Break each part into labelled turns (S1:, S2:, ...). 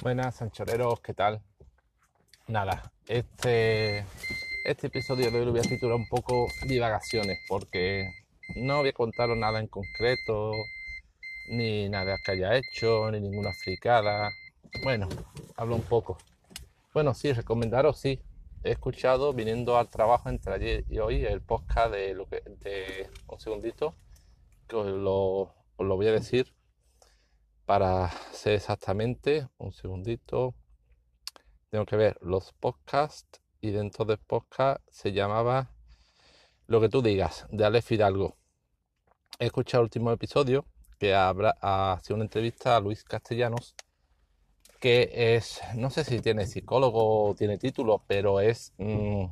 S1: Buenas, anchoreros, ¿qué tal? Nada, este, este episodio de hoy lo voy a titular un poco divagaciones, porque no voy a contaros nada en concreto, ni nada que haya hecho, ni ninguna fricada. Bueno, hablo un poco. Bueno, sí, recomendaros, sí. He escuchado viniendo al trabajo entre ayer y hoy el podcast de lo que de un segundito, que os lo voy a decir para ser exactamente, un segundito, tengo que ver los podcasts y dentro del podcast se llamaba Lo que tú digas, de Alex Fidalgo. He escuchado el último episodio que habrá, ha sido una entrevista a Luis Castellanos, que es, no sé si tiene psicólogo o tiene título, pero es, mm,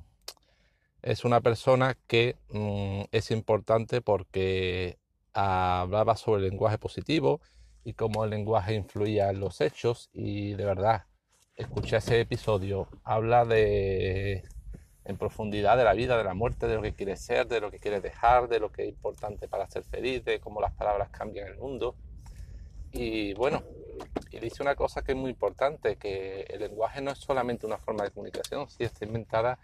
S1: es una persona que mm, es importante porque hablaba sobre el lenguaje positivo y cómo el lenguaje influía en los hechos y de verdad escuché ese episodio habla de en profundidad de la vida, de la muerte, de lo que quiere ser, de lo que quiere dejar, de lo que es importante para ser feliz, de cómo las palabras cambian el mundo. Y bueno, y dice una cosa que es muy importante, que el lenguaje no es solamente una forma de comunicación, sí está inventada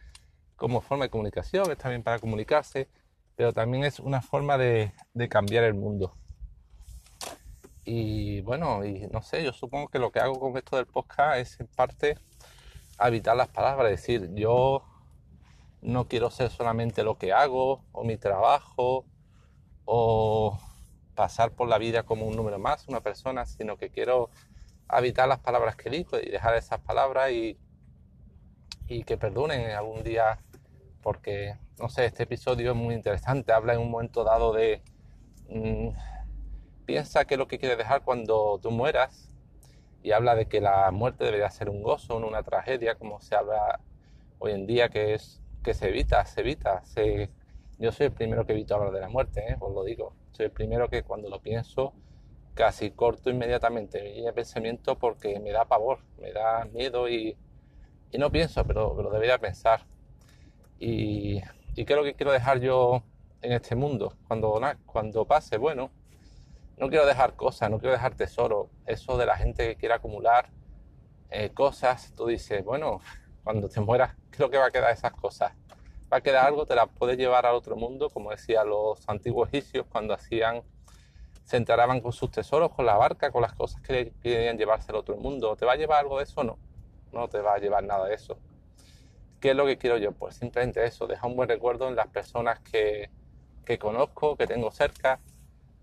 S1: como forma de comunicación, es también para comunicarse, pero también es una forma de cambiar el mundo. Y bueno, y no sé, yo supongo que lo que hago con esto del podcast es en parte evitar las palabras, es decir, yo no quiero ser solamente lo que hago o mi trabajo o pasar por la vida como un número más, una persona, sino que quiero evitar las palabras que digo y dejar esas palabras y, y que perdonen algún día porque, no sé, este episodio es muy interesante, habla en un momento dado de... Mmm, piensa que es lo que quiere dejar cuando tú mueras y habla de que la muerte debería ser un gozo, no una tragedia, como se habla hoy en día, que es que se evita, se evita. Se... Yo soy el primero que evito hablar de la muerte, ¿eh? os lo digo. Soy el primero que cuando lo pienso casi corto inmediatamente mi pensamiento porque me da pavor, me da miedo y, y no pienso, pero, pero debería pensar. Y, y, qué es lo que quiero dejar yo en este mundo cuando, cuando pase? Bueno, no quiero dejar cosas, no quiero dejar tesoro. Eso de la gente que quiere acumular eh, cosas, tú dices, bueno, cuando te mueras, ¿qué es lo que va a quedar esas cosas? Va a quedar algo, te las puedes llevar al otro mundo, como decían los antiguos egipcios cuando hacían, se enteraban con sus tesoros, con la barca, con las cosas que querían llevarse al otro mundo. ¿Te va a llevar algo de eso? No, no te va a llevar nada de eso. ¿Qué es lo que quiero yo? Pues simplemente eso, dejar un buen recuerdo en las personas que, que conozco, que tengo cerca,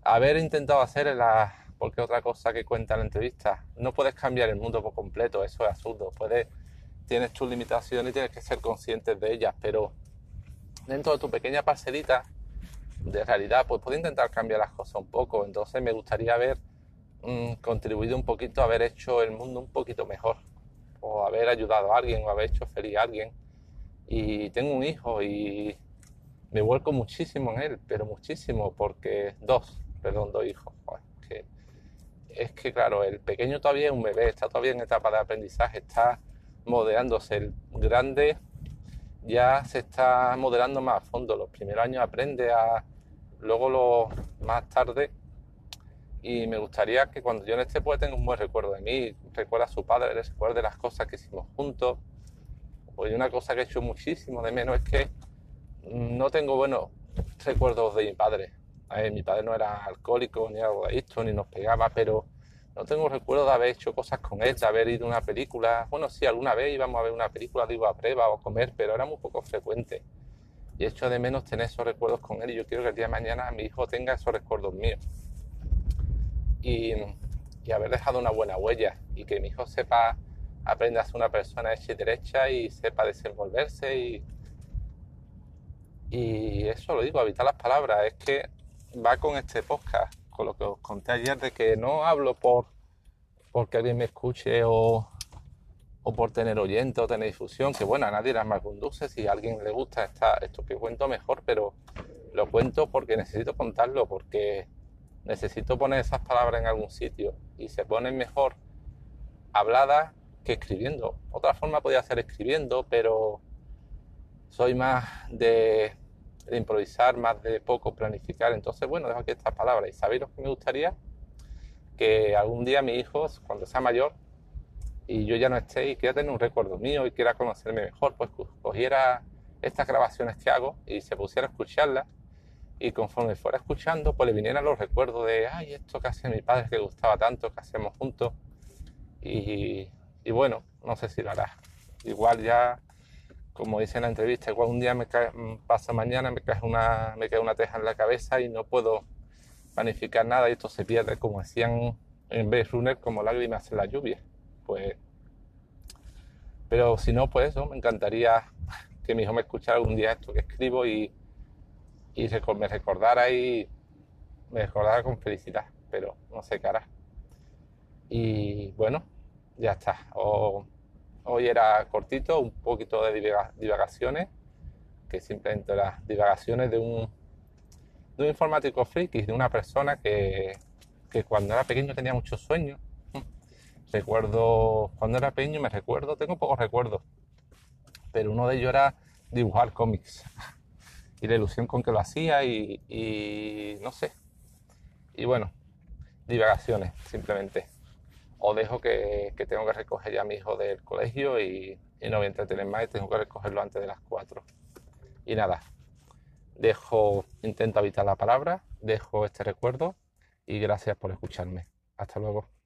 S1: haber intentado hacer la porque otra cosa que cuenta la entrevista. No puedes cambiar el mundo por completo eso es absurdo. Puedes tienes tus limitaciones y tienes que ser conscientes de ellas pero dentro de tu pequeña parcelita de realidad pues puedes intentar cambiar las cosas un poco. Entonces me gustaría haber mmm, contribuido un poquito haber hecho el mundo un poquito mejor o haber ayudado a alguien o haber hecho feliz a alguien. Y tengo un hijo y me vuelco muchísimo en él pero muchísimo porque dos perdón, dos hijos. que, es que, claro, el pequeño todavía es un bebé, está todavía en etapa de aprendizaje, está modelándose. El grande ya se está modelando más a fondo. Los primeros años aprende a. Luego, lo, más tarde. Y me gustaría que cuando yo en este pueblo tenga un buen recuerdo de mí, recuerda a su padre, recuerde las cosas que hicimos juntos. Hoy una cosa que he hecho muchísimo de menos es que no tengo buenos recuerdos de mi padre mi padre no era alcohólico ni algo de esto, ni nos pegaba, pero no tengo recuerdo de haber hecho cosas con él, de haber ido a una película. Bueno, sí, alguna vez íbamos a ver una película, digo, a prueba o a comer, pero era muy poco frecuente. Y hecho de menos tener esos recuerdos con él y yo quiero que el día de mañana mi hijo tenga esos recuerdos míos. Y, y haber dejado una buena huella y que mi hijo sepa, aprenda a ser una persona hecha y derecha y sepa desenvolverse y, y eso lo digo, evitar las palabras. Es que va con este podcast, con lo que os conté ayer, de que no hablo por porque alguien me escuche o, o por tener oyente o tener difusión, que bueno, a nadie las mal conduce, si a alguien le gusta esta, esto que cuento mejor, pero lo cuento porque necesito contarlo, porque necesito poner esas palabras en algún sitio y se ponen mejor habladas que escribiendo. Otra forma podría ser escribiendo, pero soy más de de improvisar, más de poco planificar. Entonces, bueno, dejo aquí estas palabras. ¿Y sabéis lo que me gustaría? Que algún día mi hijo, cuando sea mayor y yo ya no esté y quiera tener un recuerdo mío y quiera conocerme mejor, pues cogiera estas grabaciones que hago y se pusiera a escucharlas y conforme fuera escuchando, pues le vinieran los recuerdos de, ay, esto que hacía mi padre que gustaba tanto, que hacemos juntos. Y, y, bueno, no sé si lo hará. Igual ya, como dice en la entrevista, igual un día me cae, pasa mañana, me cae, una, me cae una teja en la cabeza y no puedo planificar nada y esto se pierde, como decían en vez Runner, como lágrimas en la lluvia. Pues, pero si no, pues eso, me encantaría que mi hijo me escuchara algún día esto que escribo y y me recordara y me recordara con felicidad, pero no sé hará. Y bueno, ya está. Hoy era cortito, un poquito de divagaciones, que simplemente las divagaciones de un, de un informático friki, de una persona que, que cuando era pequeño tenía muchos sueños. Recuerdo, cuando era pequeño me recuerdo, tengo pocos recuerdos, pero uno de ellos era dibujar cómics y la ilusión con que lo hacía y, no sé. Y bueno, divagaciones simplemente. O dejo que, tengo que recoger ya a mi hijo del colegio y, no voy a entretener más y tengo que recogerlo antes de las 4. Y nada, dejo, intento evitar la palabra, dejo este recuerdo y gracias por escucharme. Hasta luego.